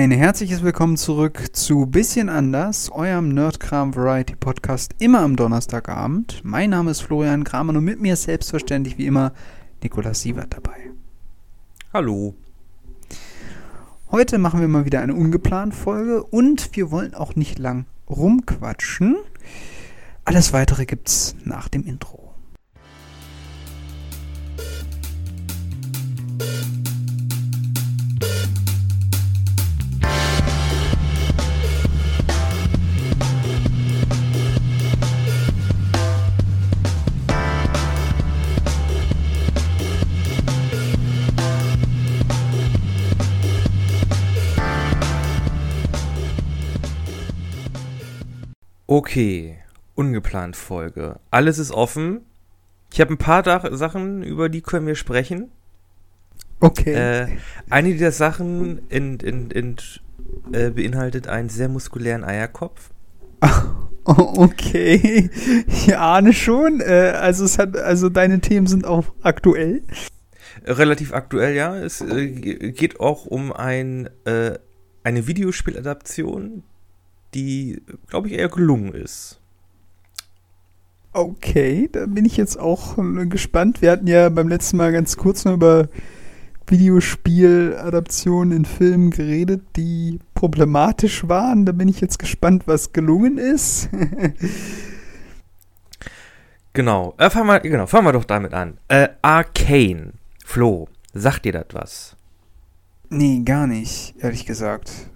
Ein herzliches Willkommen zurück zu Bisschen anders, eurem Nerdkram Variety Podcast immer am Donnerstagabend. Mein Name ist Florian Kramer und mit mir ist selbstverständlich wie immer Nikolas Sievert dabei. Hallo. Heute machen wir mal wieder eine ungeplant Folge und wir wollen auch nicht lang rumquatschen. Alles weitere gibt's nach dem Intro. Okay, ungeplant Folge. Alles ist offen. Ich habe ein paar Dach Sachen, über die können wir sprechen. Okay. Äh, eine dieser Sachen in, in, in, äh, beinhaltet einen sehr muskulären Eierkopf. Oh, okay. Ich ahne schon. Äh, also es hat, also deine Themen sind auch aktuell. Relativ aktuell, ja. Es äh, geht auch um ein, äh, eine Videospieladaption, die, glaube ich, eher gelungen ist. Okay, da bin ich jetzt auch äh, gespannt. Wir hatten ja beim letzten Mal ganz kurz noch über Videospieladaptionen in Filmen geredet, die problematisch waren. Da bin ich jetzt gespannt, was gelungen ist. genau. Äh, fangen wir, genau, fangen wir doch damit an. Äh, Arcane. Flo, sagt dir das was? nee, gar nicht, ehrlich gesagt.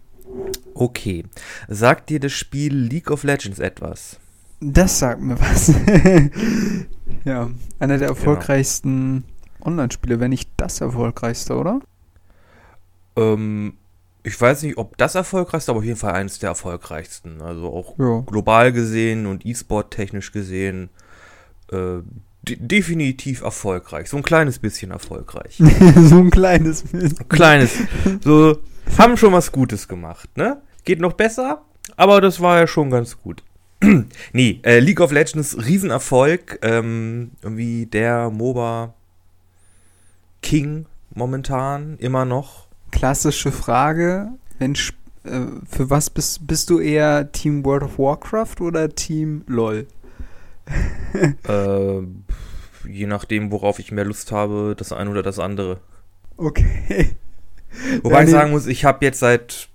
Okay. Sagt dir das Spiel League of Legends etwas? Das sagt mir was. ja, einer der erfolgreichsten Online-Spiele, wenn nicht das erfolgreichste, oder? Ähm, ich weiß nicht, ob das erfolgreichste, aber auf jeden Fall eines der erfolgreichsten. Also auch Ja. global gesehen und E-Sport technisch gesehen äh, de definitiv erfolgreich. So ein kleines bisschen erfolgreich. so ein kleines bisschen. kleines. So, haben schon was Gutes gemacht, ne? Geht noch besser, aber das war ja schon ganz gut. nee, äh, League of Legends, Riesenerfolg. Ähm, irgendwie der MOBA King momentan, immer noch. Klassische Frage, wenn äh, für was bist, bist du eher Team World of Warcraft oder Team LOL? äh, je nachdem, worauf ich mehr Lust habe, das eine oder das andere. Okay. Wobei Ja, ich sagen muss, ich habe jetzt seit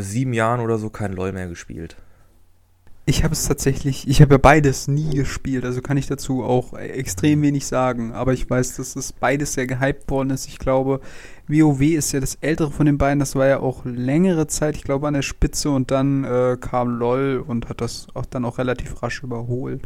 sieben Jahren oder so kein LOL mehr gespielt. Ich habe es tatsächlich, ich habe ja beides nie gespielt, also kann ich dazu auch extrem wenig sagen. Aber ich weiß, dass es beides sehr gehypt worden ist. Ich glaube, WoW ist ja das ältere von den beiden. Das war ja auch längere Zeit, ich glaube, an der Spitze. Und dann äh, kam LOL und hat das auch dann auch relativ rasch überholt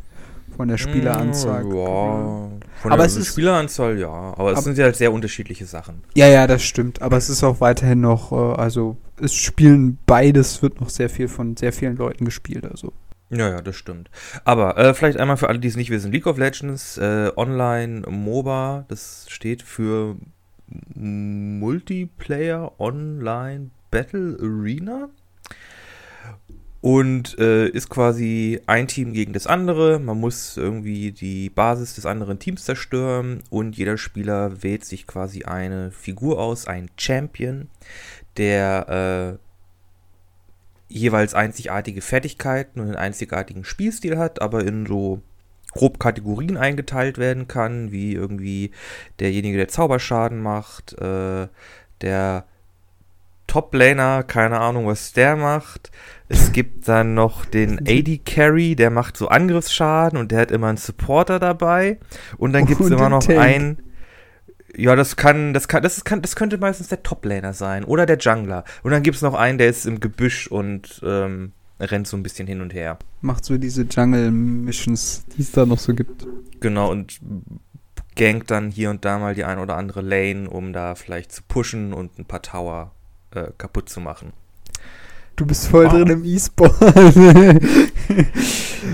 von der Spieleranzahl. Mm, Ja, Aber der es ist- Spieleranzahl ja. Aber es Ab- sind ja halt sehr unterschiedliche Sachen. Ja, ja, das stimmt. Aber es ist auch weiterhin noch, äh, also es spielen beides, wird noch sehr viel von sehr vielen Leuten gespielt. Also Ja, ja, das stimmt. Aber äh, vielleicht einmal für alle, die es nicht wissen: League of Legends, äh, Online, MOBA, das steht für Multiplayer Online Battle Arena. Und äh, ist quasi ein Team gegen das andere. Man muss irgendwie die Basis des anderen Teams zerstören und jeder Spieler wählt sich quasi eine Figur aus, einen Champion, der äh, jeweils einzigartige Fertigkeiten und einen einzigartigen Spielstil hat, aber in so grob Kategorien eingeteilt werden kann, wie irgendwie derjenige, der Zauberschaden macht, äh, der Top-Laner, keine Ahnung, was der macht. Es gibt dann noch den AD Carry, der macht so Angriffsschaden und der hat immer einen Supporter dabei. Und dann gibt es immer noch Tank. einen. Ja, das kann, das kann, das kann, das könnte meistens der Top-Laner sein oder der Jungler. Und dann gibt es noch einen, der ist im Gebüsch und ähm, rennt so ein bisschen hin und her. macht so diese Jungle-Missions, die es da noch so gibt. Genau, und gankt dann hier und da mal die ein oder andere Lane, um da vielleicht zu pushen und ein paar Tower äh, kaputt zu machen. Du bist voll Wow. drin im E-Sport.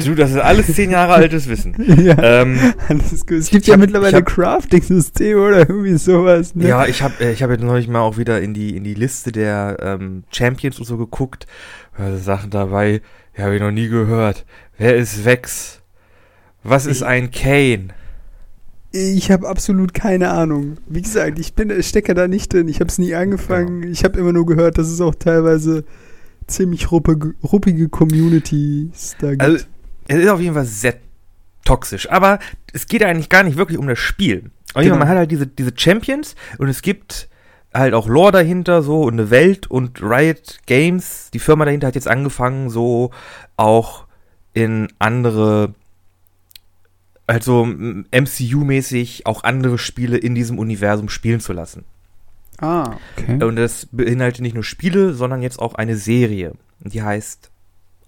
Du, das ist alles zehn Jahre altes Wissen. ja, Ähm, alles gut. Es gibt ja hab- mittlerweile Crafting-Systeme oder irgendwie sowas. Ne? Ja, ich habe ich hab jetzt neulich mal auch wieder in die, in die Liste der ähm, Champions und so geguckt. Da Sachen dabei, die habe ich noch nie gehört. Wer ist Vex? Was ist ein Kane? Ich habe absolut keine Ahnung. Wie gesagt, ich bin stecke da nicht drin. Ich habe es nie angefangen. Genau. Ich habe immer nur gehört, dass es auch teilweise ziemlich ruppige, ruppige Communities da gibt. Also, es ist auf jeden Fall sehr toxisch. Aber es geht eigentlich gar nicht wirklich um das Spiel. Genau. Man hat halt diese, diese Champions und es gibt halt auch Lore dahinter so und eine Welt und Riot Games, die Firma dahinter hat jetzt angefangen, so auch in andere, also MCU-mäßig auch andere Spiele in diesem Universum spielen zu lassen. Ah, okay. Und das beinhaltet nicht nur Spiele, sondern jetzt auch eine Serie. Die heißt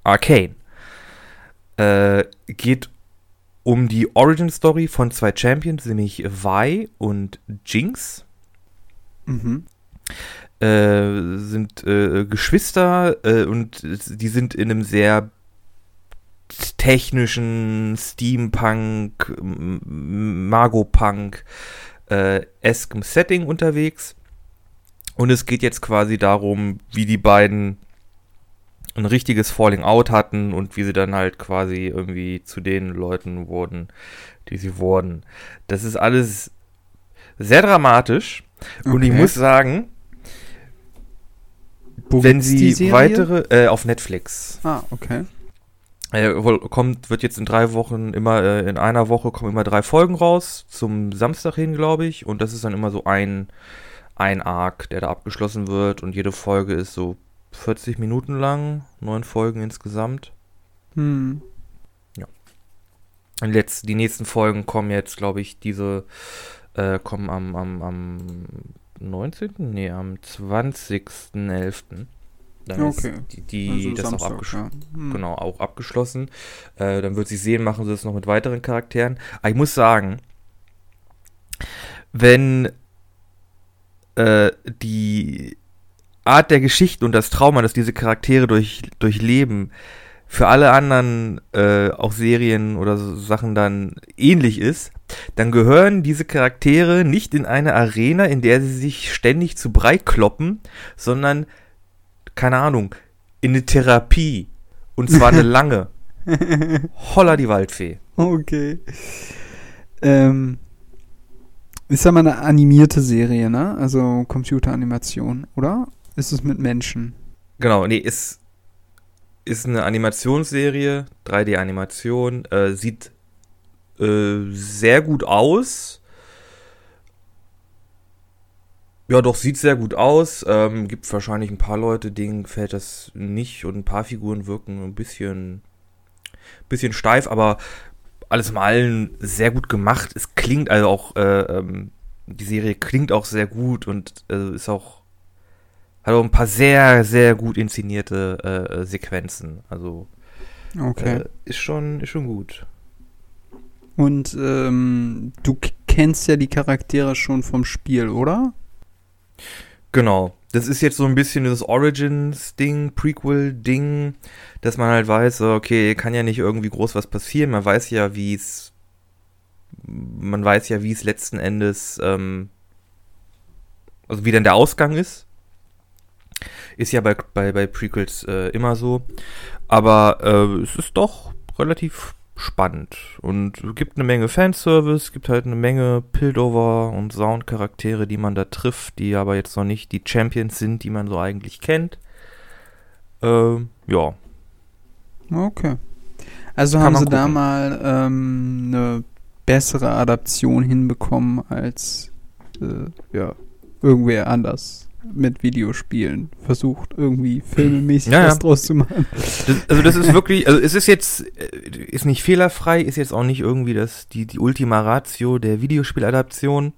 Arcane. Äh, geht um die Origin Story von zwei Champions, nämlich Vi und Jinx. Mhm. Äh, sind äh, Geschwister äh, und die sind in einem sehr technischen Steampunk, Magopunk äh, eskem Setting unterwegs. Und es geht jetzt quasi darum, wie die beiden ein richtiges Falling Out hatten und wie sie dann halt quasi irgendwie zu den Leuten wurden, die sie wurden. Das ist alles sehr dramatisch. Okay. Und ich muss sagen, Wo wenn sie weitere äh, auf Netflix. Ah, okay. Äh, kommt, wird jetzt in drei Wochen immer, äh, in einer Woche kommen immer drei Folgen raus, zum Samstag hin, glaube ich. Und das ist dann immer so ein, ein Arc, der da abgeschlossen wird. Und jede Folge ist so 40 Minuten lang, neun Folgen insgesamt. Hm. Ja. Und jetzt, die nächsten Folgen kommen jetzt, glaube ich, diese, äh, kommen am, am, am 19. Nee, am 20.11. Dann okay. ist die, die also das Samstag, auch abgeschlossen. Ja. Hm. Genau, auch abgeschlossen. Äh, dann wird sie sehen, machen sie das noch mit weiteren Charakteren. Aber ich muss sagen, wenn äh, die Art der Geschichten und das Trauma, das diese Charaktere durch, durchleben, für alle anderen äh, auch Serien oder so Sachen dann ähnlich ist, dann gehören diese Charaktere nicht in eine Arena, in der sie sich ständig zu breit kloppen, sondern, keine Ahnung, in eine Therapie. Und zwar eine lange. Holla die Waldfee. Okay. Ähm, ist ja mal eine animierte Serie, ne? Also Computeranimation, oder? ist es mit Menschen? Genau, nee, ist, ist eine Animationsserie, 3D-Animation, äh, sieht äh, sehr gut aus. Ja, doch, sieht sehr gut aus. Ähm, gibt wahrscheinlich ein paar Leute, denen fällt das nicht und ein paar Figuren wirken ein bisschen, bisschen steif, aber alles im Allen sehr gut gemacht. Es klingt also auch, äh, ähm, die Serie klingt auch sehr gut und äh, ist auch hat auch ein paar sehr, sehr gut inszenierte äh, äh, Sequenzen. Also okay. Äh, ist, schon, ist schon gut. Und ähm, du kennst ja die Charaktere schon vom Spiel, oder? Genau. Das ist jetzt so ein bisschen das Origins-Ding, Prequel-Ding, dass man halt weiß, okay, kann ja nicht irgendwie groß was passieren. Man weiß ja, wie es. Man weiß ja, wie es letzten Endes. Ähm, also wie dann der Ausgang ist. Ist ja bei, bei, bei Prequels äh, immer so. Aber äh, es ist doch relativ spannend und gibt eine Menge Fanservice, gibt halt eine Menge Pildover und Soundcharaktere, die man da trifft, die aber jetzt noch nicht die Champions sind, die man so eigentlich kennt. Äh, ja. Okay. Also Kann haben sie gucken. da mal ähm, eine bessere Adaption hinbekommen als äh, ja, irgendwer anders mit Videospielen versucht, irgendwie filmemäßig ja, was ja. draus zu machen. Das, also das ist wirklich, also es ist jetzt, äh, ist nicht fehlerfrei, ist jetzt auch nicht irgendwie das, die, die Ultima Ratio der Videospieladaption.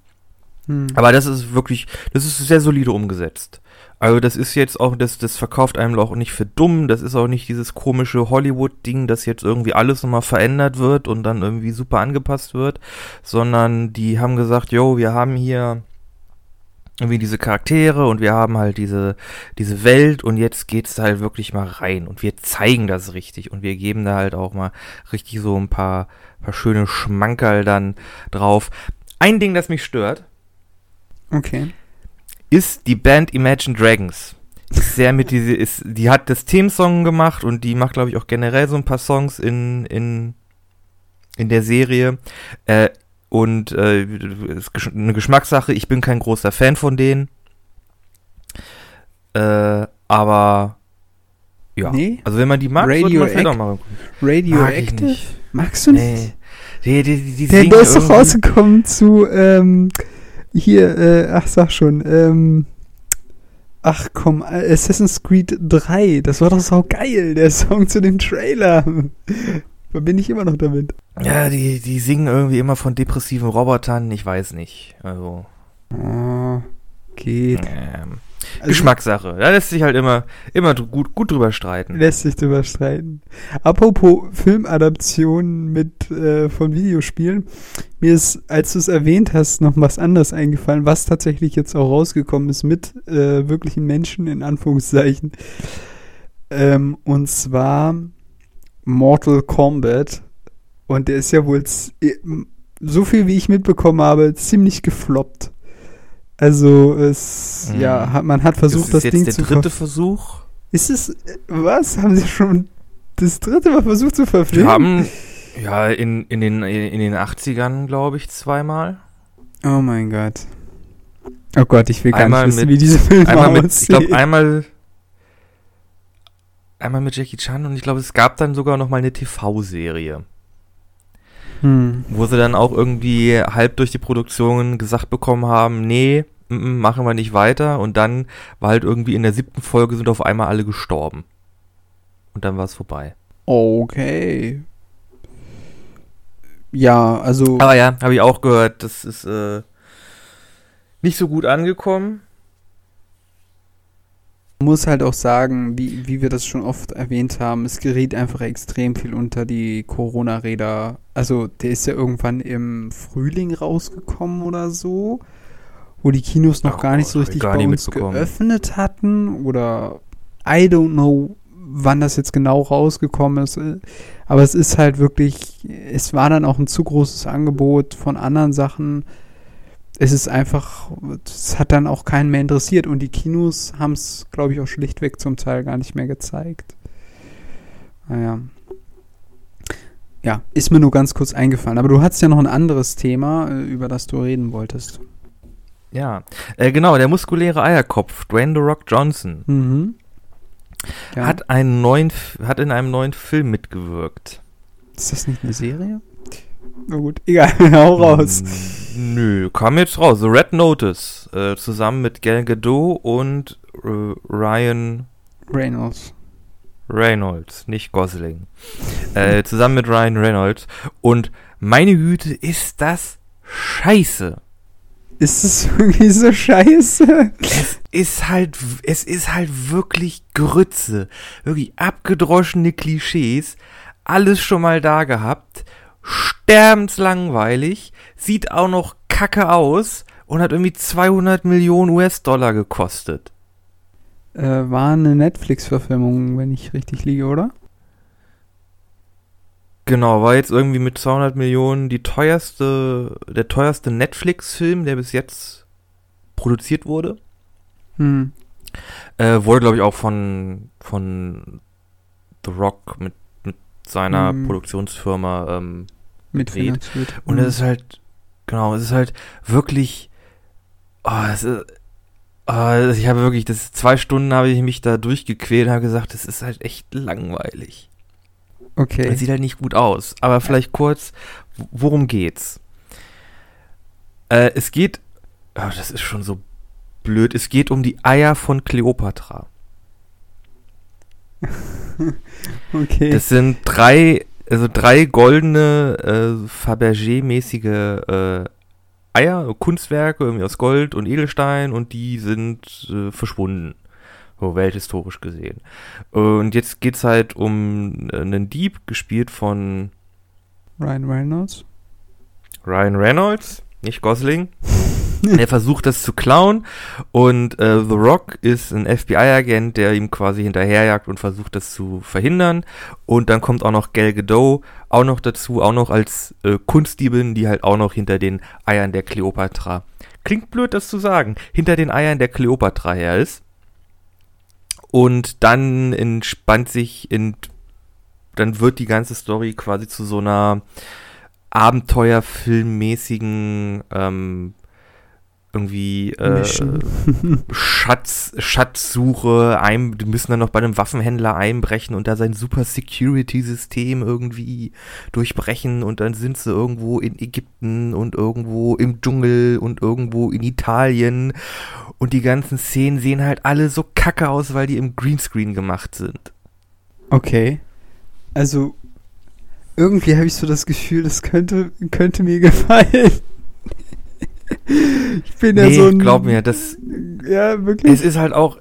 Hm. Aber das ist wirklich, das ist sehr solide umgesetzt. Also das ist jetzt auch, das, das verkauft einem auch nicht für dumm, das ist auch nicht dieses komische Hollywood-Ding, dass jetzt irgendwie alles nochmal verändert wird und dann irgendwie super angepasst wird, sondern die haben gesagt, yo, wir haben hier irgendwie diese Charaktere und wir haben halt diese, diese Welt und jetzt geht's halt wirklich mal rein und wir zeigen das richtig und wir geben da halt auch mal richtig so ein paar, paar schöne Schmankerl dann drauf. Ein Ding, das mich stört. Okay. Ist die Band Imagine Dragons. Ist sehr mit diese, ist, die hat das Themensong gemacht und die macht, glaube ich, auch generell so ein paar Songs in, in, in der Serie. Äh, und äh, ist eine Geschmackssache. Ich bin kein großer Fan von denen. Äh, aber ja. Nee? Also wenn man die mag, sollte man. Mag ich Radioactive? nicht. Magst du nicht? Nee. Die, die, die, Der, der ist doch rausgekommen zu, ähm, hier, äh, ach, sag schon, ähm, ach komm, Assassin's Creed 3, das war doch so geil, der Song zu dem Trailer. Verbinde ich immer noch damit. Ja, die, die singen irgendwie immer von depressiven Robotern, ich weiß nicht. Also, Oh, geht. ähm, Also, Geschmackssache. Da lässt sich halt immer, immer gut, gut drüber streiten. Lässt sich drüber streiten. Apropos Filmadaptionen mit äh, von Videospielen, mir ist, als du es erwähnt hast, noch was anderes eingefallen, was tatsächlich jetzt auch rausgekommen ist mit äh, wirklichen Menschen in Anführungszeichen. Ähm, und zwar Mortal Kombat. Und der ist ja wohl so viel wie ich mitbekommen habe, ziemlich gefloppt. Also es, Mhm. ja, man hat versucht, das das, ist Ding jetzt zu der dritte ver- Versuch. ist es, äh, was? Haben sie schon das dritte Mal versucht zu Wir verfilmen? haben ja in, in, den, in den 80ern, glaube ich, zweimal. oh mein Gott. Oh Gott, ich will gar Einmal nicht wissen, mit- wie diese Filme Einmal mit, ich glaube, einmal. Einmal mit Jackie Chan und ich glaube, es gab dann sogar noch mal eine TV-Serie, hm. wo sie dann auch irgendwie halb durch die Produktion gesagt bekommen haben, nee, mm, mm, machen wir nicht weiter. Und dann war halt irgendwie in der siebten Folge sind auf einmal alle gestorben. Und dann war es vorbei. Okay. Ja, also Aber ja, habe ich auch gehört, das ist äh, nicht so gut angekommen. Man muss halt auch sagen, wie, wie wir das schon oft erwähnt haben, es geriet einfach extrem viel unter die Corona-Räder. Also der ist ja irgendwann im Frühling rausgekommen oder so, wo die Kinos noch Oh gar nicht so richtig gar bei uns geöffnet hatten oder I don't know, wann das jetzt genau rausgekommen ist. Aber es ist halt wirklich, es war dann auch ein zu großes Angebot von anderen Sachen. Es ist einfach, es hat dann auch keinen mehr interessiert und die Kinos haben es, glaube ich, auch schlichtweg zum Teil gar nicht mehr gezeigt. Naja. Ja, ist mir nur ganz kurz eingefallen. Aber du hattest ja noch ein anderes Thema, äh, über das du reden wolltest. Ja, äh, genau, der muskuläre Eierkopf, Dwayne The Rock Johnson, Mhm. Ja. hat, einen neuen, hat in einem neuen Film mitgewirkt. Ist das nicht eine Serie? Na gut, egal, hau raus. Mm, Nö, kam jetzt raus. The Red Notice, äh, zusammen mit Gal Gadot und äh, Ryan Reynolds. Reynolds, nicht Gosling. Äh, zusammen mit Ryan Reynolds. Und meine Güte, ist das scheiße. Ist es irgendwie so scheiße? Es ist halt, es ist halt wirklich Grütze. Wirklich abgedroschene Klischees. Alles schon mal da gehabt. Sterbenslangweilig. Sieht auch noch kacke aus. Und hat irgendwie 200 Millionen US-Dollar gekostet. Äh, war eine Netflix-Verfilmung, wenn ich richtig liege, oder? Genau, war jetzt irgendwie mit 200 Millionen die teuerste, der teuerste Netflix-Film, der bis jetzt produziert wurde. Hm. Äh, wurde, glaube ich, auch von, von The Rock mit, mit seiner Mhm. Produktionsfirma. Ähm, Mitfinanziert. und es ist halt, genau, es ist halt wirklich. Oh, es ist. Oh, ich habe wirklich, das zwei Stunden habe ich mich da durchgequält und habe gesagt, das ist halt echt langweilig. Okay. Es sieht halt nicht gut aus. Aber vielleicht kurz, worum geht's? Äh, es geht, oh, das ist schon so blöd, es geht um die Eier von Kleopatra. Okay. Das sind drei, also drei goldene, äh, Fabergé-mäßige äh, Eier, Kunstwerke, irgendwie aus Gold und Edelstein und die sind äh, verschwunden. So welthistorisch gesehen. Und jetzt geht's halt um äh, einen Dieb, gespielt von Ryan Reynolds. Ryan Reynolds, nicht Gosling. er versucht das zu klauen und äh, The Rock ist ein FBI-Agent, der ihm quasi hinterherjagt und versucht das zu verhindern. Und dann kommt auch noch Gal Gadot auch noch dazu, auch noch als äh, Kunstdiebin, die halt auch noch hinter den Eiern der Kleopatra. Klingt blöd, das zu sagen. Hinter den Eiern der Kleopatra her ist. Und dann entspannt sich in, dann wird die ganze Story quasi zu so einer Abenteuerfilmmäßigen ähm, irgendwie äh. Schatz, Schatzsuche, ein, die müssen dann noch bei einem Waffenhändler einbrechen und da sein super Security-System irgendwie durchbrechen und dann sind sie irgendwo in Ägypten und irgendwo im Dschungel und irgendwo in Italien und die ganzen Szenen sehen halt alle so kacke aus, weil die im Greenscreen gemacht sind. Okay. Also, irgendwie habe ich so das Gefühl, das könnte, könnte mir gefallen. Ich bin ja nee, so ein. glaub mir, das, Ja, wirklich. es ist halt auch,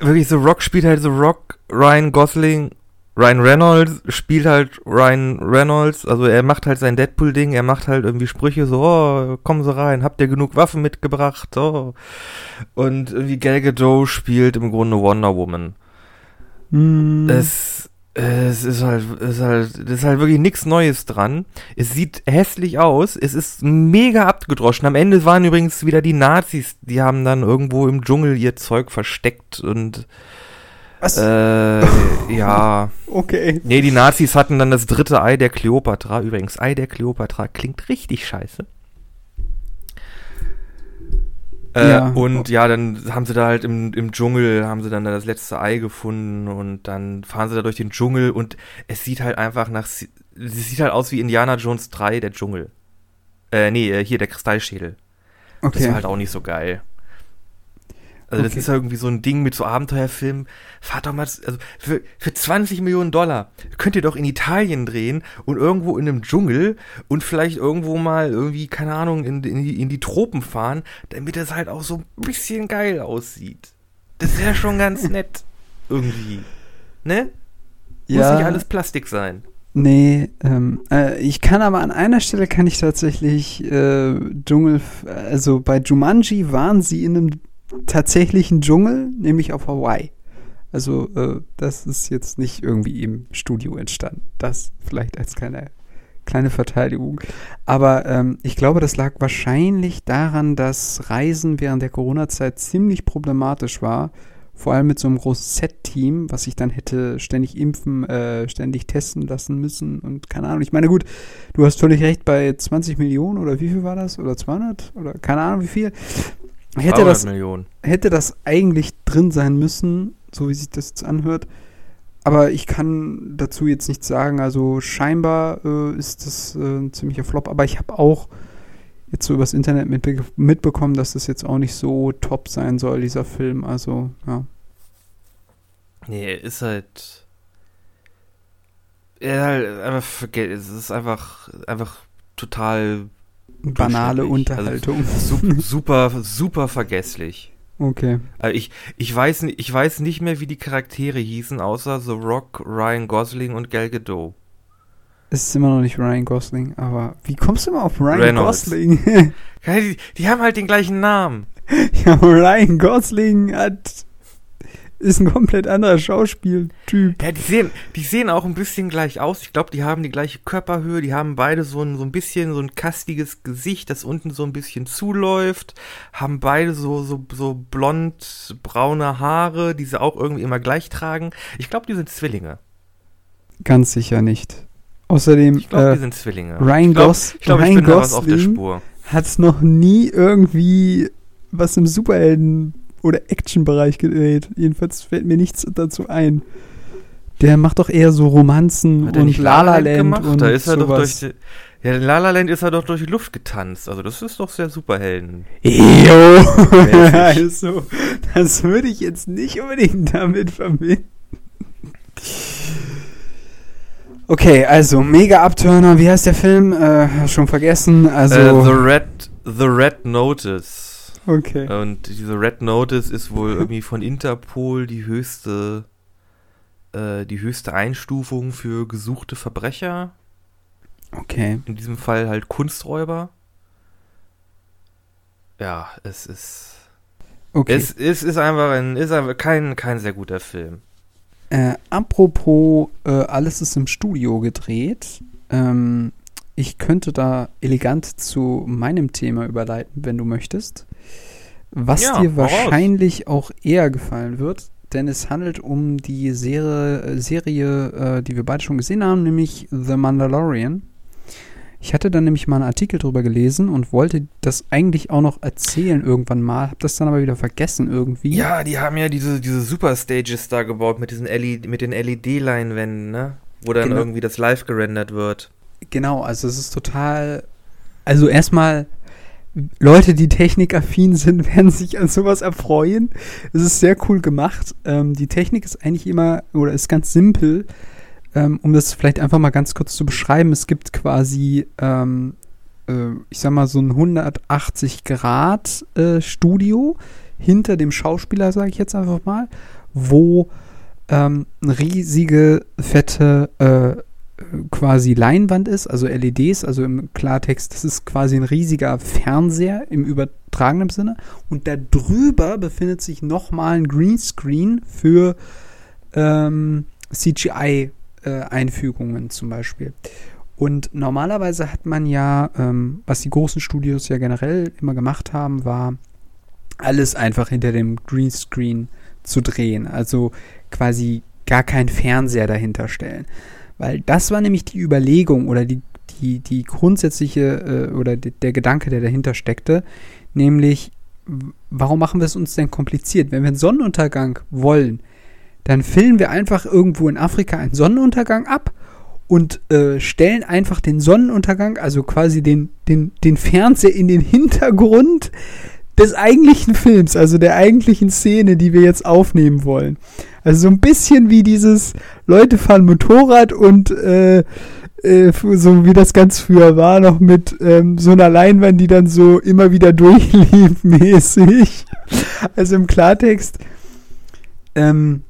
wirklich so Rock spielt halt so Rock, Ryan Gosling, Ryan Reynolds spielt halt Ryan Reynolds, also er macht halt sein Deadpool-Ding, er macht halt irgendwie Sprüche so, oh, kommen Sie rein, habt ihr genug Waffen mitgebracht, oh. Und irgendwie Gal Gadot spielt im Grunde Wonder Woman. Hm, Es, es ist halt, es ist halt, es ist halt wirklich nichts Neues dran. Es sieht hässlich aus. Es ist mega abgedroschen. Am Ende waren übrigens wieder die Nazis, die haben dann irgendwo im Dschungel ihr Zeug versteckt und was? äh, ja. okay. Nee, die Nazis hatten dann das dritte Ei der Kleopatra. Übrigens, Ei der Kleopatra klingt richtig scheiße. Äh, Ja. Und ja, dann haben sie da halt im, im Dschungel, haben sie dann das letzte Ei gefunden und dann fahren sie da durch den Dschungel und es sieht halt einfach nach, es sieht halt aus wie Indiana Jones 3, der Dschungel. Äh, nee, äh, hier der Kristallschädel. Das Okay. war halt auch nicht so geil. Also das Okay. ist ja irgendwie so ein Ding mit so Abenteuerfilmen. Fahrt doch mal, also für, für 20 Millionen Dollar könnt ihr doch in Italien drehen und irgendwo in einem Dschungel und vielleicht irgendwo mal irgendwie, keine Ahnung, in, in, die, in die Tropen fahren, damit das halt auch so ein bisschen geil aussieht. Das wäre schon ganz nett. Irgendwie. Ne? Muss ja, nicht alles Plastik sein. nee, ähm, äh, ich kann aber an einer Stelle kann ich tatsächlich äh, Dschungel, also bei Jumanji waren sie in einem tatsächlichen Dschungel, nämlich auf Hawaii. Also äh, das ist jetzt nicht irgendwie im Studio entstanden. Das vielleicht als kleine, kleine Verteidigung. Aber ähm, ich glaube, das lag wahrscheinlich daran, dass Reisen während der Corona-Zeit ziemlich problematisch war. Vor allem mit so einem großen Set-Team, was ich dann hätte ständig impfen, äh, ständig testen lassen müssen und keine Ahnung. Ich meine, gut, du hast völlig recht, bei 20 Millionen oder wie viel war das? Oder 200? Oder keine Ahnung wie viel. Hätte 200 das, Millionen. hätte das eigentlich drin sein müssen, so wie sich das jetzt anhört. Aber ich kann dazu jetzt nichts sagen. Also scheinbar äh, ist das äh, ein ziemlicher Flop. Aber ich habe auch jetzt so übers Internet mitbe mitbekommen, dass das jetzt auch nicht so top sein soll, dieser Film. Also, ja. Nee, ist halt. Ja, halt einfach es ist einfach, einfach total Banale Durchschnittlich. Unterhaltung. su super, super vergesslich. Okay. Also ich, ich, weiß, ich weiß nicht mehr, wie die Charaktere hießen, außer The Rock, Ryan Gosling und Gal Gadot. Es ist immer noch nicht Ryan Gosling, aber wie kommst du immer auf Ryan Reynolds. Gosling? Die, die haben halt den gleichen Namen. ja, Ryan Gosling hat ist ein komplett anderer Schauspieltyp. Ja, die sehen, die sehen auch ein bisschen gleich aus. Ich glaube, die haben die gleiche Körperhöhe, die haben beide so ein, so ein bisschen so ein kastiges Gesicht, das unten so ein bisschen zuläuft, haben beide so, so, so blond braune Haare, die sie auch irgendwie immer gleich tragen. Ich glaube, die sind Zwillinge. Ganz sicher nicht. Außerdem, Ich glaube, äh, die sind Zwillinge. Ryan Gos- ich, glaub, Ryan Gosling Spur. hat es noch nie irgendwie was im Superhelden- oder Action-Bereich gedreht. Jedenfalls fällt mir nichts dazu ein. Der macht doch eher so Romanzen Hat und nicht La La La La Land gemacht? und Da ist er doch sowas. durch die, ja, in La La Land ist er doch durch die Luft getanzt. Also das ist doch sehr Superhelden. Mäßig. also, das würde ich jetzt nicht unbedingt damit verbinden. Okay, also mega Abturner. Wie heißt der Film? Äh, schon vergessen. Also, Äh, The Red, The Red Notice. Okay. Und diese Red Notice ist wohl irgendwie von Interpol die höchste, äh, die höchste Einstufung für gesuchte Verbrecher. Okay. In diesem Fall halt Kunsträuber. Ja, es ist, Okay. es, es ist einfach ein, ist einfach kein, kein sehr guter Film. Äh, apropos, äh, alles ist im Studio gedreht. Ähm, ich könnte da elegant zu meinem Thema überleiten, wenn du möchtest. Was Ja, dir wahrscheinlich auch eher gefallen wird, denn es handelt um die Serie, äh, Serie äh, die wir beide schon gesehen haben, nämlich The Mandalorian. Ich hatte dann nämlich mal einen Artikel drüber gelesen und wollte das eigentlich auch noch erzählen irgendwann mal, hab das dann aber wieder vergessen irgendwie. Ja, die haben ja diese, diese Super-Stages da gebaut mit, diesen LED, mit den LED-Leinwänden, ne? Wo dann Genau. irgendwie das live gerendert wird. Genau, also es ist total. Also erstmal, Leute, die technikaffin sind, werden sich an sowas erfreuen. Es ist sehr cool gemacht. Ähm, die Technik ist eigentlich immer, oder ist ganz simpel. Ähm, um das vielleicht einfach mal ganz kurz zu beschreiben, es gibt quasi, ähm, äh, ich sag mal, so ein 180-Grad-Studio hinter dem Schauspieler, sage ich jetzt einfach mal, wo ähm, eine riesige, fette äh, quasi Leinwand ist, also LEDs, also im Klartext, das ist quasi ein riesiger Fernseher im übertragenen Sinne. Und da drüber befindet sich nochmal ein Greenscreen für ähm, CGI-Einfügungen zum Beispiel. Und normalerweise hat man ja, ähm, was die großen Studios ja generell immer gemacht haben, war alles einfach hinter dem Greenscreen zu drehen. Also quasi gar keinen Fernseher dahinter stellen. Weil das war nämlich die Überlegung oder die, die, die grundsätzliche äh, oder die, der Gedanke, der dahinter steckte. Nämlich, warum machen wir es uns denn kompliziert? Wenn wir einen Sonnenuntergang wollen, dann filmen wir einfach irgendwo in Afrika einen Sonnenuntergang ab und äh, stellen einfach den Sonnenuntergang, also quasi den, den, den Fernseher in den Hintergrund des eigentlichen Films, also der eigentlichen Szene, die wir jetzt aufnehmen wollen. Also so ein bisschen wie dieses Leute fahren Motorrad und äh, äh, so wie das ganz früher war, noch mit ähm, so einer Leinwand, die dann so immer wieder durchlief mäßig. Also im Klartext, ähm,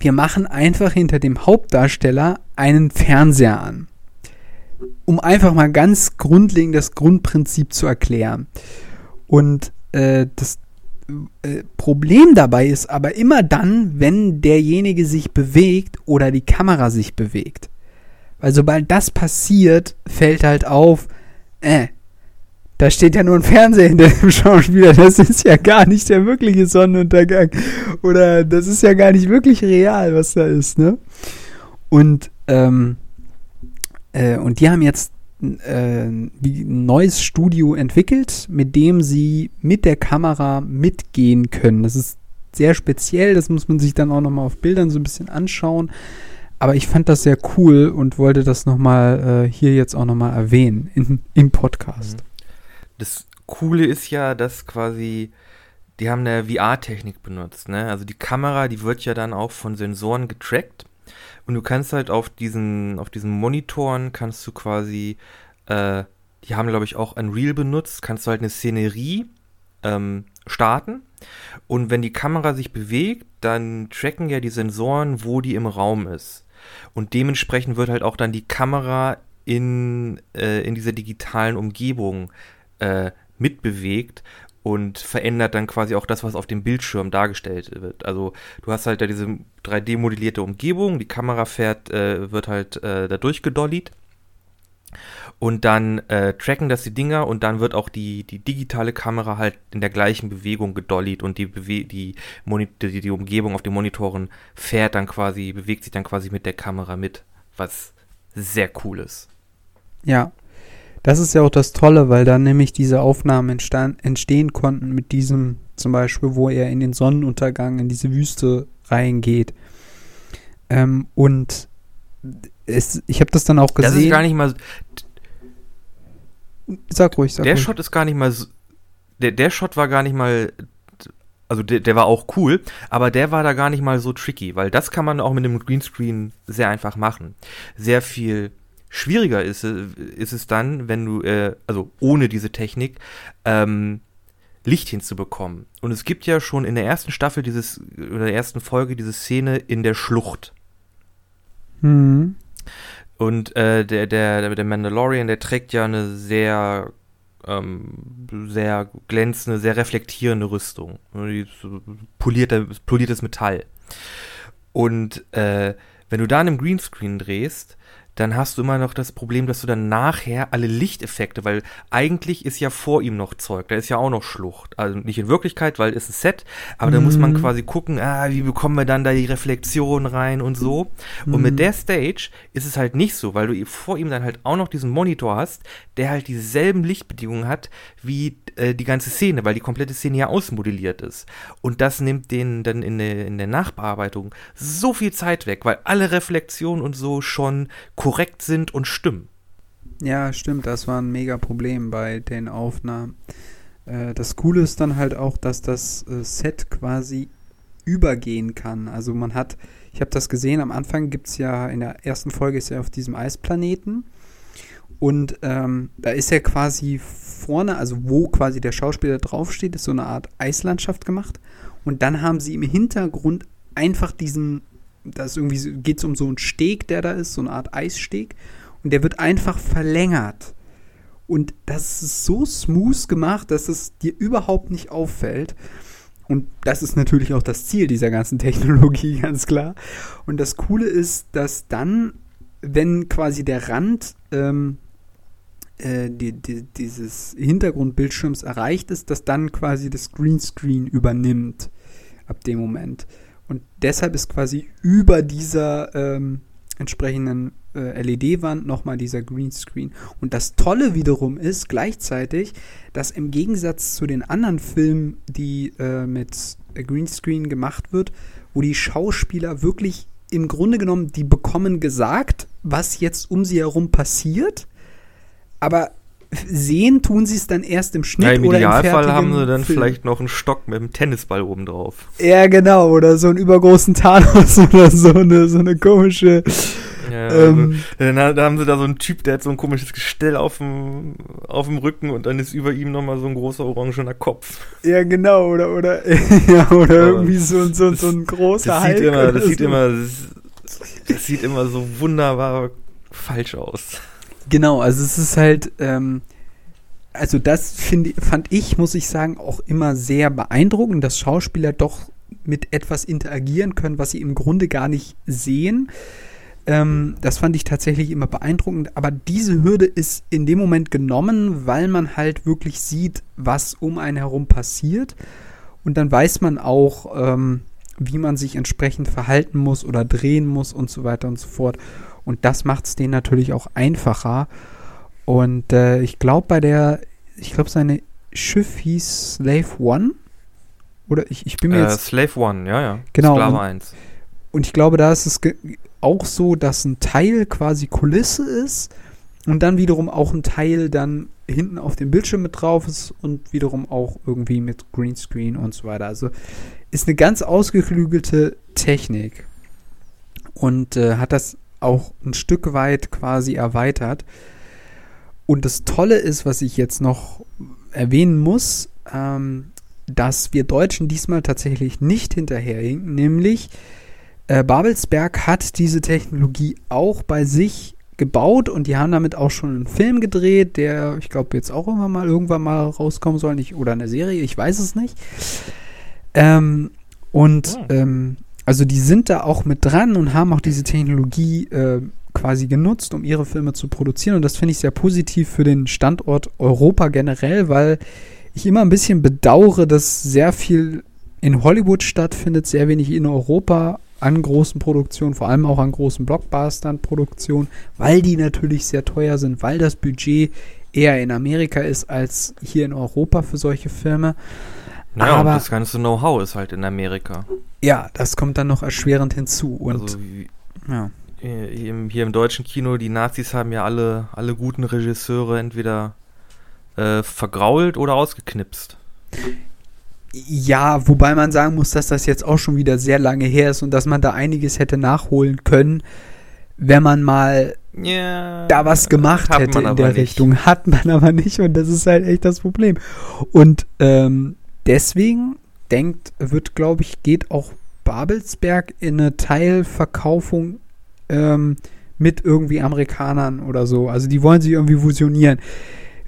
wir machen einfach hinter dem Hauptdarsteller einen Fernseher an. Um einfach mal ganz grundlegend das Grundprinzip zu erklären. Und äh, das Problem dabei ist aber immer dann, wenn derjenige sich bewegt oder die Kamera sich bewegt. Weil sobald das passiert, fällt halt auf, äh, da steht ja nur ein Fernseher hinter dem Schauspieler, das ist ja gar nicht der wirkliche Sonnenuntergang. Oder das ist ja gar nicht wirklich real, was da ist, ne? Und, ähm, äh, und die haben jetzt äh, ein neues Studio entwickelt, mit dem sie mit der Kamera mitgehen können. Das ist sehr speziell, das muss man sich dann auch nochmal auf Bildern so ein bisschen anschauen. Aber ich fand das sehr cool und wollte das nochmal äh, hier jetzt auch nochmal erwähnen in, im Podcast. Das Coole ist ja, dass quasi, die haben eine VR-Technik benutzt, ne? Also die Kamera, die wird ja dann auch von Sensoren getrackt. Und du kannst halt auf diesen, auf diesen Monitoren kannst du quasi, äh, die haben glaube ich auch Unreal benutzt, kannst du halt eine Szenerie ähm, starten. Und wenn die Kamera sich bewegt, dann tracken ja die Sensoren, wo die im Raum ist. Und dementsprechend wird halt auch dann die Kamera in, äh, in dieser digitalen Umgebung äh, mitbewegt und verändert dann quasi auch das, was auf dem Bildschirm dargestellt wird. Also du hast halt da diese 3D-modellierte Umgebung, die Kamera fährt, äh, wird halt äh, da durchgedollied und dann äh, tracken das die Dinger und dann wird auch die, die digitale Kamera halt in der gleichen Bewegung gedollied und die, Bewe die, die, die Umgebung auf den Monitoren fährt dann quasi, bewegt sich dann quasi mit der Kamera mit, was sehr cool ist. Ja, das ist ja auch das Tolle, weil dann nämlich diese Aufnahmen entstehen konnten mit diesem, zum Beispiel, wo er in den Sonnenuntergang, in diese Wüste reingeht. Ähm, und es, ich habe das dann auch gesehen. Das ist gar nicht mal, sag ruhig, sag der ruhig. Shot ist gar nicht mal, so- der, der Shot war gar nicht mal, also der, der war auch cool, aber der war da gar nicht mal so tricky, weil das kann man auch mit einem Greenscreen sehr einfach machen. Sehr viel schwieriger ist, äh, ist es dann, wenn du, äh, also ohne diese Technik, ähm, Licht hinzubekommen. Und es gibt ja schon in der ersten Staffel dieses, oder der ersten Folge diese Szene in der Schlucht. Mhm. Und äh, der, der, der Mandalorian, der trägt ja eine sehr, ähm, sehr glänzende, sehr reflektierende Rüstung. Die ist so polierte, poliertes Metall. Und äh, wenn du da einen Greenscreen drehst, dann hast du immer noch das Problem, dass du dann nachher alle Lichteffekte, weil eigentlich ist ja vor ihm noch Zeug, da ist ja auch noch Schlucht. Also nicht in Wirklichkeit, weil es ist ein Set, aber da muss man Mhm. quasi gucken, ah, wie bekommen wir dann da die Reflexion rein und so. Und mit Mhm. der Stage ist es halt nicht so, weil du vor ihm dann halt auch noch diesen Monitor hast, der halt dieselben Lichtbedingungen hat wie äh, die ganze Szene, weil die komplette Szene ja ausmodelliert ist. Und das nimmt den dann in der, in der Nachbearbeitung so viel Zeit weg, weil alle Reflexionen und so schon korrekt sind und stimmen. Ja, stimmt, das war ein mega Problem bei den Aufnahmen. Äh, das Coole ist dann halt auch, dass das äh, Set quasi übergehen kann. Also man hat, ich habe das gesehen, am Anfang gibt es ja, in der ersten Folge ist er auf diesem Eisplaneten. Und ähm, da ist er quasi vorne, also wo quasi der Schauspieler draufsteht, ist so eine Art Eislandschaft gemacht. Und dann haben sie im Hintergrund einfach diesen, das irgendwie so- geht es um so einen Steg, der da ist, so eine Art Eissteg. Und der wird einfach verlängert. Und das ist so smooth gemacht, dass es dir überhaupt nicht auffällt. Und das ist natürlich auch das Ziel dieser ganzen Technologie, ganz klar. Und das Coole ist, dass dann, wenn quasi der Rand ähm, äh, die, die, dieses Hintergrundbildschirms erreicht ist, dass dann quasi das Greenscreen übernimmt ab dem Moment. Und deshalb ist quasi über dieser ähm, entsprechenden äh, LED-Wand nochmal dieser Greenscreen. Und das Tolle wiederum ist gleichzeitig, dass im Gegensatz zu den anderen Filmen, die äh, mit Greenscreen gemacht wird, wo die Schauspieler wirklich im Grunde genommen, die bekommen gesagt, was jetzt um sie herum passiert, aber sehen tun sie es dann erst im Schnitt Ja, Im oder im Idealfall haben sie dann Film. vielleicht noch einen Stock mit einem Tennisball oben drauf. Ja, genau, oder so einen übergroßen Thanos oder so eine, so eine komische. Ja, Ähm. also, dann ha- da haben sie da so einen Typ, der hat so ein komisches Gestell auf dem, auf dem Rücken und dann ist über ihm nochmal so ein großer orangener Kopf. Ja, genau, oder, oder, ja, oder irgendwie so, so, so ein großer Das Hulk sieht immer, oder das sieht so. immer, das sieht immer so wunderbar falsch aus. Genau, also es ist halt, ähm, also das finde, fand ich, muss ich sagen, auch immer sehr beeindruckend, dass Schauspieler doch mit etwas interagieren können, was sie im Grunde gar nicht sehen. Ähm, das fand ich tatsächlich immer beeindruckend, aber diese Hürde ist in dem Moment genommen, weil man halt wirklich sieht, was um einen herum passiert. Und dann weiß man auch, ähm, wie man sich entsprechend verhalten muss oder drehen muss und so weiter und so fort. Und das macht es denen natürlich auch einfacher. Und äh, ich glaube, bei der, ich glaube, seine Schiff hieß Slave One. Oder ich, ich bin mir Äh, jetzt. Slave One, ja, ja. Genau, Sklave und- 1. Und ich glaube, da ist es auch so, dass ein Teil quasi Kulisse ist und dann wiederum auch ein Teil dann hinten auf dem Bildschirm mit drauf ist und wiederum auch irgendwie mit Greenscreen und so weiter. Also ist eine ganz ausgeklügelte Technik und äh, hat das auch ein Stück weit quasi erweitert. Und das Tolle ist, was ich jetzt noch erwähnen muss, ähm, dass wir Deutschen diesmal tatsächlich nicht hinterherhinken, nämlich äh, Babelsberg hat diese Technologie auch bei sich gebaut und die haben damit auch schon einen Film gedreht, der, ich glaube, jetzt auch irgendwann mal irgendwann mal rauskommen soll, nicht, oder eine Serie, ich weiß es nicht. Ähm, und Oh. ähm, also die sind da auch mit dran und haben auch diese Technologie äh, quasi genutzt, um ihre Filme zu produzieren. Und das finde ich sehr positiv für den Standort Europa generell, weil ich immer ein bisschen bedauere, dass sehr viel in Hollywood stattfindet, sehr wenig in Europa an großen Produktionen, vor allem auch an großen Blockbustern-Produktionen, weil die natürlich sehr teuer sind, weil das Budget eher in Amerika ist als hier in Europa für solche Filme. Naja, aber- das ganze Know-how ist halt in Amerika. Ja, das kommt dann noch erschwerend hinzu. Und also wie, ja. äh, hier im, deutschen Kino, die Nazis haben ja alle, alle guten Regisseure entweder äh, vergrault oder ausgeknipst. Ja, wobei man sagen muss, dass das jetzt auch schon wieder sehr lange her ist und dass man da einiges hätte nachholen können, wenn man mal Ja, da was gemacht hätte in der nicht. Richtung. Hat man aber nicht und das ist halt echt das Problem. Und ähm, deswegen denkt, wird, glaube ich, geht auch Babelsberg in eine Teilverkaufung ähm, mit irgendwie Amerikanern oder so. Also die wollen sich irgendwie fusionieren.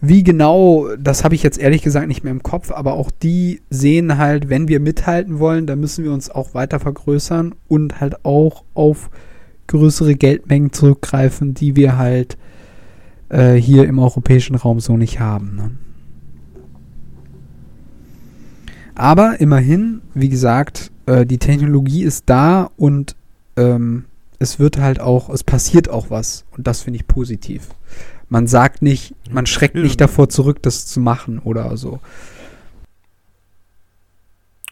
Wie genau, das habe ich jetzt ehrlich gesagt nicht mehr im Kopf, aber auch die sehen halt, wenn wir mithalten wollen, dann müssen wir uns auch weiter vergrößern und halt auch auf größere Geldmengen zurückgreifen, die wir halt äh, hier im europäischen Raum so nicht haben. Ne? Aber immerhin, wie gesagt, äh, die Technologie ist da und ähm, es wird halt auch, es passiert auch was. Und das finde ich positiv. Man sagt nicht, man schreckt nicht davor zurück, das zu machen oder so.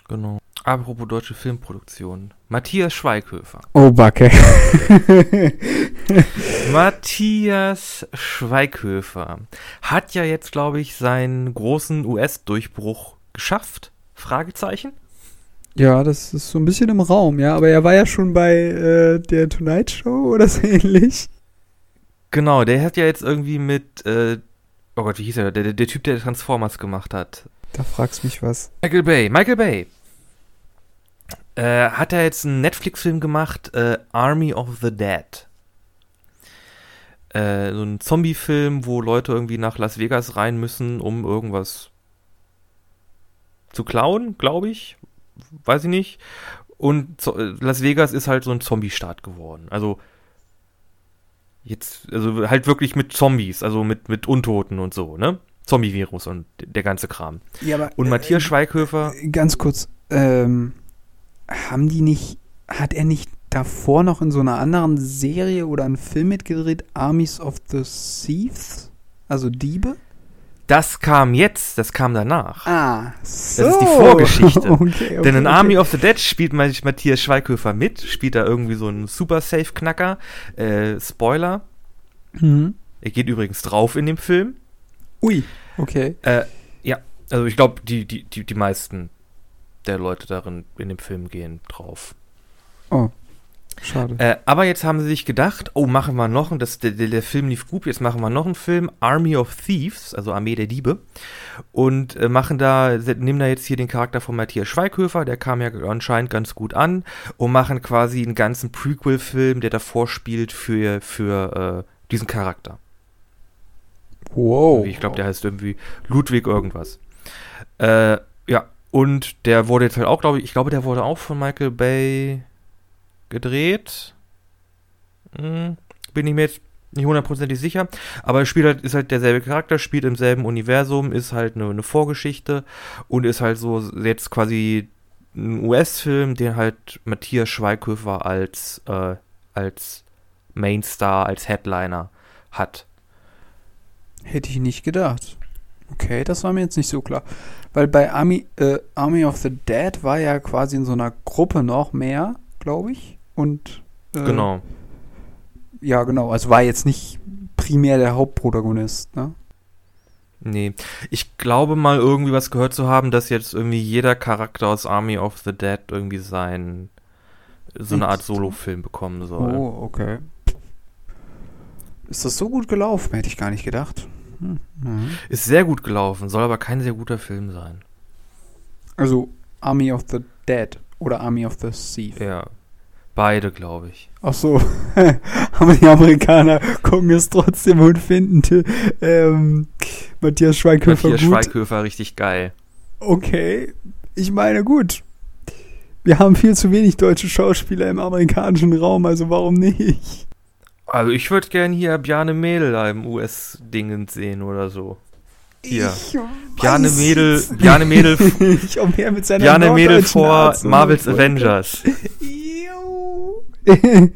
Genau. Apropos deutsche Filmproduktion. Matthias Schweighöfer. Oh, Backe. Matthias Schweighöfer hat ja jetzt, glaube ich, seinen großen US-Durchbruch geschafft. Fragezeichen? Ja, das ist so ein bisschen im Raum, ja. Aber er war ja schon bei äh, der Tonight Show oder so ähnlich. Genau, der hat ja jetzt irgendwie mit, äh, oh Gott, wie hieß er? Der, der, Typ, der Transformers gemacht hat. Da fragst mich was. Michael Bay, Michael Bay. Äh, hat er jetzt einen Netflix-Film gemacht, äh, Army of the Dead. Äh, so ein Zombie-Film, wo Leute irgendwie nach Las Vegas rein müssen, um irgendwas zu klauen, glaube ich. Weiß ich nicht. Und äh, Las Vegas ist halt so ein Zombie-Staat geworden. Also jetzt, also halt wirklich mit Zombies, also mit, mit Untoten und so, ne? Zombie-Virus und der ganze Kram. Ja, aber Und Matthias Schweighöfer, ganz kurz, ähm, haben die nicht, hat er nicht davor noch in so einer anderen Serie oder einem Film mitgedreht, Armies of the Thieves? Also Diebe? Das kam jetzt, das kam danach. Ah, so. ist die Vorgeschichte. okay, okay, Denn in okay. Army of the Dead spielt Ma- Matthias Schweighöfer mit, spielt da irgendwie so einen Super Safe Knacker. Äh, Spoiler, Mhm. er geht übrigens drauf in dem Film. Ui, okay. Äh, ja, also ich glaube, die, die, die, die meisten der Leute darin in dem Film gehen drauf. Oh, schade. Äh, aber jetzt haben sie sich gedacht, oh, machen wir noch, einen- das, der, der Film lief gut, jetzt machen wir noch einen Film, Army of Thieves, also Armee der Diebe. Und äh, machen da, nehmen da jetzt hier den Charakter von Matthias Schweighöfer, der kam ja anscheinend ganz gut an, und machen quasi einen ganzen Prequel-Film, der davor spielt für, für äh, diesen Charakter. wow. Ich glaube, der heißt irgendwie Ludwig irgendwas. Äh, ja, und der wurde jetzt halt auch, glaube ich, ich glaube, der wurde auch von Michael Bay gedreht. Hm, bin ich mir jetzt nicht hundertprozentig sicher. Aber er spielt halt, ist halt derselbe Charakter, spielt im selben Universum, ist halt eine, eine Vorgeschichte und ist halt so jetzt quasi ein US-Film, den halt Matthias Schweighöfer als, äh, als Mainstar, als Headliner hat. Hätte ich nicht gedacht. Okay, das war mir jetzt nicht so klar. Weil bei Army, äh, Army of the Dead war ja quasi in so einer Gruppe noch mehr, glaube ich. Und äh, Genau. Ja, genau. Also war jetzt nicht primär der Hauptprotagonist, ne? Nee, ich glaube mal irgendwie was gehört zu haben, dass jetzt irgendwie jeder Charakter aus Army of the Dead irgendwie sein so eine Art? Solofilm bekommen soll. Oh, okay. Ist das so gut gelaufen? Hätte ich gar nicht gedacht. Hm. Mhm. Ist sehr gut gelaufen, soll aber kein sehr guter Film sein. Also Army of the Dead oder Army of the Thief. Ja, beide, glaube ich. Ach so. Aber die Amerikaner gucken es trotzdem und finden ähm, Matthias Schweighöfer Matthias gut. Schweighöfer richtig geil. Okay. Ich meine, gut. Wir haben viel zu wenig deutsche Schauspieler im amerikanischen Raum, also warum nicht? Also ich würde gern hier Bjarne Mädel im US-Dingen sehen oder so. Hier. Bjarne weiß Mädel, es Bjarne Mädel, Bjarne Mädel vor Marvels. Avengers.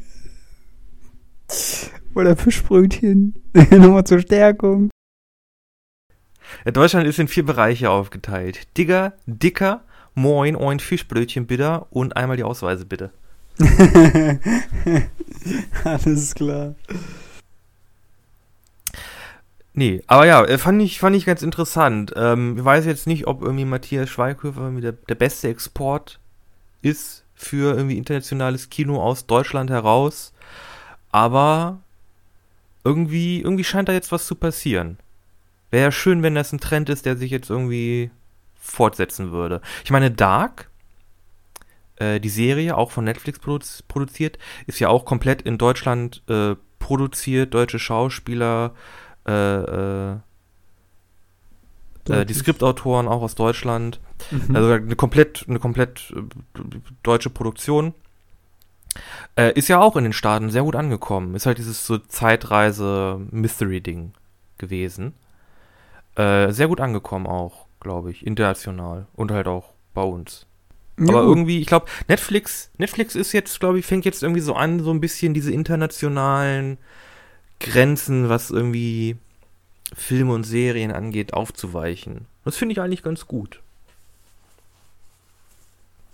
Oder Fischbrötchen. Nochmal zur Stärkung. Deutschland ist in vier Bereiche aufgeteilt. Digger, Dicker, Moin, Oin, Fischbrötchen bitte und einmal die Ausweise bitte. Alles klar. Nee, aber ja, äh, fand ich, fand ich ganz interessant. Ähm, ich weiß jetzt nicht, ob irgendwie Matthias Schweighöfer der, der beste Export ist für irgendwie internationales Kino aus Deutschland heraus. Aber irgendwie, irgendwie scheint da jetzt was zu passieren. Wäre ja schön, wenn das ein Trend ist, der sich jetzt irgendwie fortsetzen würde. Ich meine, Dark, äh, die Serie, auch von Netflix produz produziert, ist ja auch komplett in Deutschland äh, produziert, deutsche Schauspieler, äh, äh, äh, die Skriptautoren auch aus Deutschland. Mhm. Also eine komplett, eine komplett äh, deutsche Produktion. Äh, ist ja auch in den Staaten sehr gut angekommen. Ist halt dieses so Zeitreise-Mystery-Ding gewesen. Äh, sehr gut angekommen auch, glaube ich, international und halt auch bei uns. Ja, Aber irgendwie, ich glaube, Netflix, Netflix ist jetzt, glaube ich, fängt jetzt irgendwie so an, so ein bisschen diese internationalen Grenzen, was irgendwie Filme und Serien angeht, aufzuweichen. Das finde ich eigentlich ganz gut.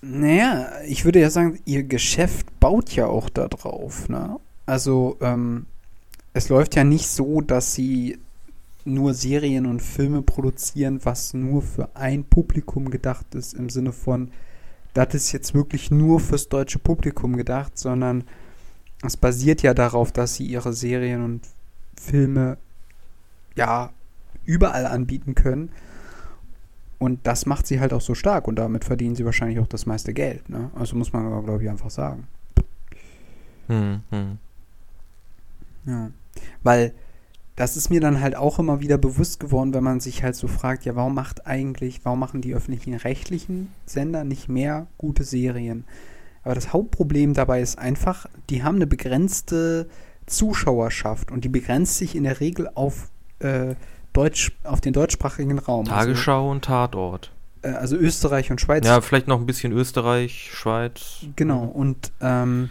Naja, ich würde ja sagen, ihr Geschäft baut ja auch da drauf. Ne? Also, ähm, es läuft ja nicht so, dass sie nur Serien und Filme produzieren, was nur für ein Publikum gedacht ist, im Sinne von, das ist jetzt wirklich nur fürs deutsche Publikum gedacht, sondern es basiert ja darauf, dass sie ihre Serien und Filme ja überall anbieten können. Und das macht sie halt auch so stark und damit verdienen sie wahrscheinlich auch das meiste Geld. Ne? Also muss man aber, glaube ich, einfach sagen. Hm, hm. Ja. Weil das ist mir dann halt auch immer wieder bewusst geworden, wenn man sich halt so fragt, ja, warum macht eigentlich, warum machen die öffentlichen rechtlichen Sender nicht mehr gute Serien? Aber das Hauptproblem dabei ist einfach, die haben eine begrenzte Zuschauerschaft und die begrenzt sich in der Regel auf äh, Deutsch, auf den deutschsprachigen Raum. Tagesschau also, und Tatort. Äh, also Österreich und Schweiz. Ja, vielleicht noch ein bisschen Österreich, Schweiz. Genau, und, ähm,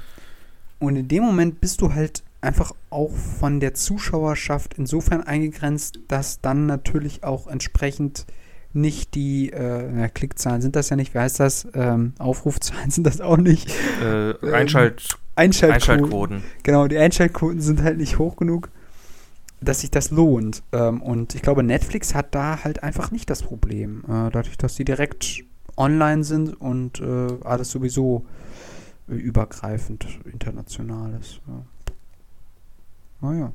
und in dem Moment bist du halt einfach auch von der Zuschauerschaft insofern eingegrenzt, dass dann natürlich auch entsprechend nicht die äh, na, Klickzahlen sind das ja nicht, wie heißt das? Ähm, Aufrufzahlen sind das auch nicht. Äh, Einschalt ähm, Einschaltquoten. Einschaltquoten. Genau, die Einschaltquoten sind halt nicht hoch genug, dass sich das lohnt. Ähm, und ich glaube, Netflix hat da halt einfach nicht das Problem. Äh, dadurch, dass die direkt online sind und äh, alles sowieso übergreifend international ist. Ja. Naja.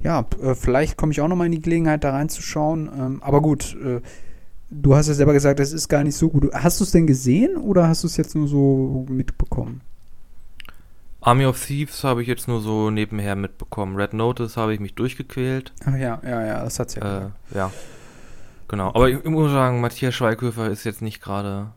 Ja, äh, vielleicht komme ich auch nochmal in die Gelegenheit, da reinzuschauen. Ähm, aber gut, äh, du hast ja selber gesagt, es ist gar nicht so gut. Hast du es denn gesehen oder hast du es jetzt nur so mitbekommen? Army of Thieves habe ich jetzt nur so nebenher mitbekommen. Red Notice habe ich mich durchgequält. Ach ja, ja, ja, das hat's ja. Äh, ja. Genau. Aber ich, ich muss sagen, Matthias Schweighöfer ist jetzt nicht gerade.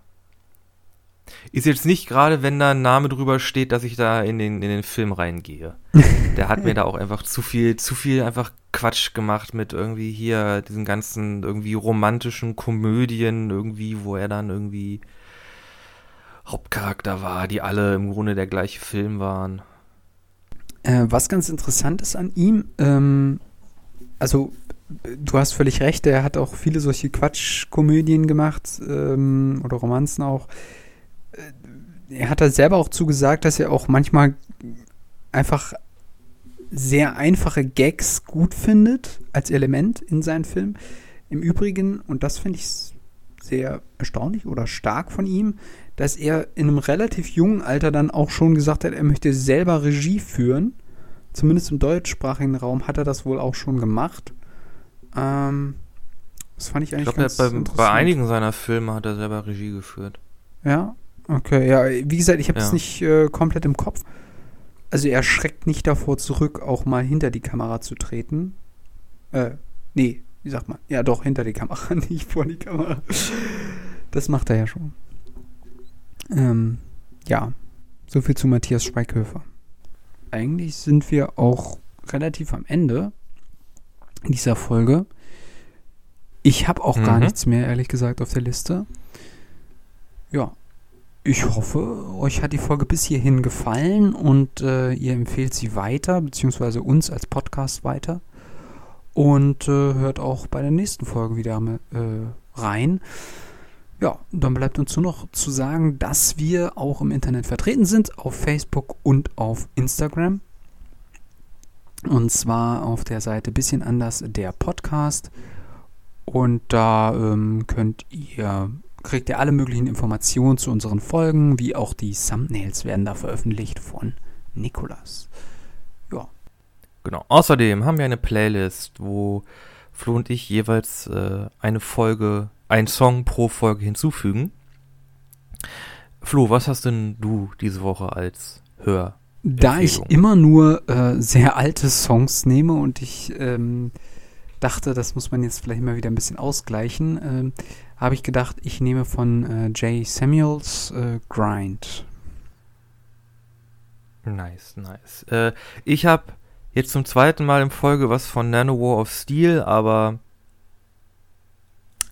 Ist jetzt nicht gerade, wenn da ein Name drüber steht, dass ich da in den, in den Film reingehe. Der hat mir da auch einfach zu viel, zu viel einfach Quatsch gemacht mit irgendwie hier diesen ganzen irgendwie romantischen Komödien irgendwie, wo er dann irgendwie Hauptcharakter war, die alle im Grunde der gleiche Film waren. Äh, was ganz interessant ist an ihm, ähm, also du hast völlig recht, er hat auch viele solche Quatschkomödien gemacht ähm, oder Romanzen auch. Äh, er hat da selber auch zugesagt, dass er auch manchmal einfach sehr einfache Gags gut findet als Element in seinen Film. Im Übrigen, und das finde ich sehr erstaunlich oder stark von ihm, dass er in einem relativ jungen Alter dann auch schon gesagt hat, er möchte selber Regie führen. Zumindest im deutschsprachigen Raum hat er das wohl auch schon gemacht. Ähm, das fand ich eigentlich ich glaub, ganz bei, bei einigen seiner Filme hat er selber Regie geführt. Ja, okay. Ja, wie gesagt, ich habe es nicht äh, komplett im Kopf. Also er schreckt nicht davor zurück, auch mal hinter die Kamera zu treten. Äh, nee, wie sagt man? Ja, doch, hinter die Kamera, nicht vor die Kamera. Das macht er ja schon. Ähm, ja, so viel zu Matthias Schweighöfer. Eigentlich sind wir auch relativ am Ende dieser Folge. Ich habe auch mhm. gar nichts mehr, ehrlich gesagt, auf der Liste. Ja, ich hoffe, euch hat die Folge bis hierhin gefallen und äh, ihr empfehlt sie weiter, beziehungsweise uns als Podcast weiter. Und äh, hört auch bei der nächsten Folge wieder äh, rein. Ja, dann bleibt uns nur noch zu sagen, dass wir auch im Internet vertreten sind, auf Facebook und auf Instagram. Und zwar auf der Seite bisschen anders der Podcast. Und da ähm, könnt ihr, kriegt ihr alle möglichen Informationen zu unseren Folgen, wie auch die Thumbnails werden da veröffentlicht von Nikolas. Ja. Genau. Außerdem haben wir eine Playlist, wo Flo und ich jeweils äh, eine Folge einen Song pro Folge hinzufügen. Flo, was hast denn du diese Woche als Hör? Da ich immer nur äh, sehr alte Songs nehme und ich ähm, dachte, das muss man jetzt vielleicht mal wieder ein bisschen ausgleichen, äh, habe ich gedacht, ich nehme von äh, Jay Samuels äh, Grind. Nice, nice. Äh, ich habe jetzt zum zweiten Mal in Folge was von Nanowar of Steel, aber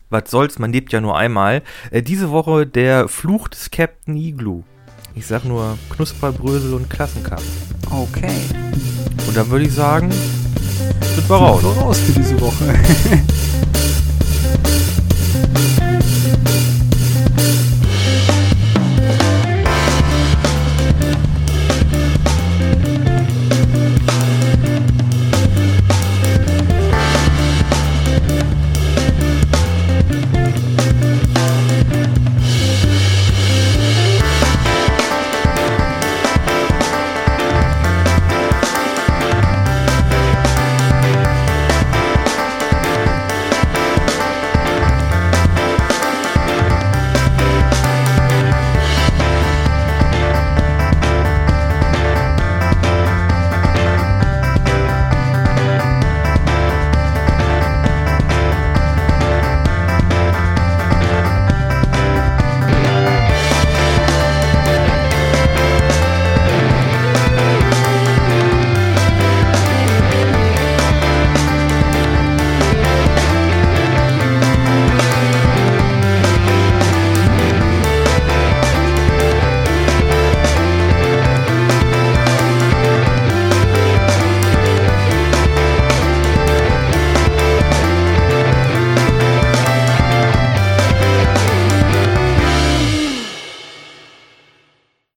was soll's, man lebt ja nur einmal. Äh, diese Woche der Fluch des Captain Igloo. Ich sag nur Knusperbrösel und Klassenkampf. Okay. Und dann würde ich sagen, sind wir raus. Sind wir raus für diese Woche.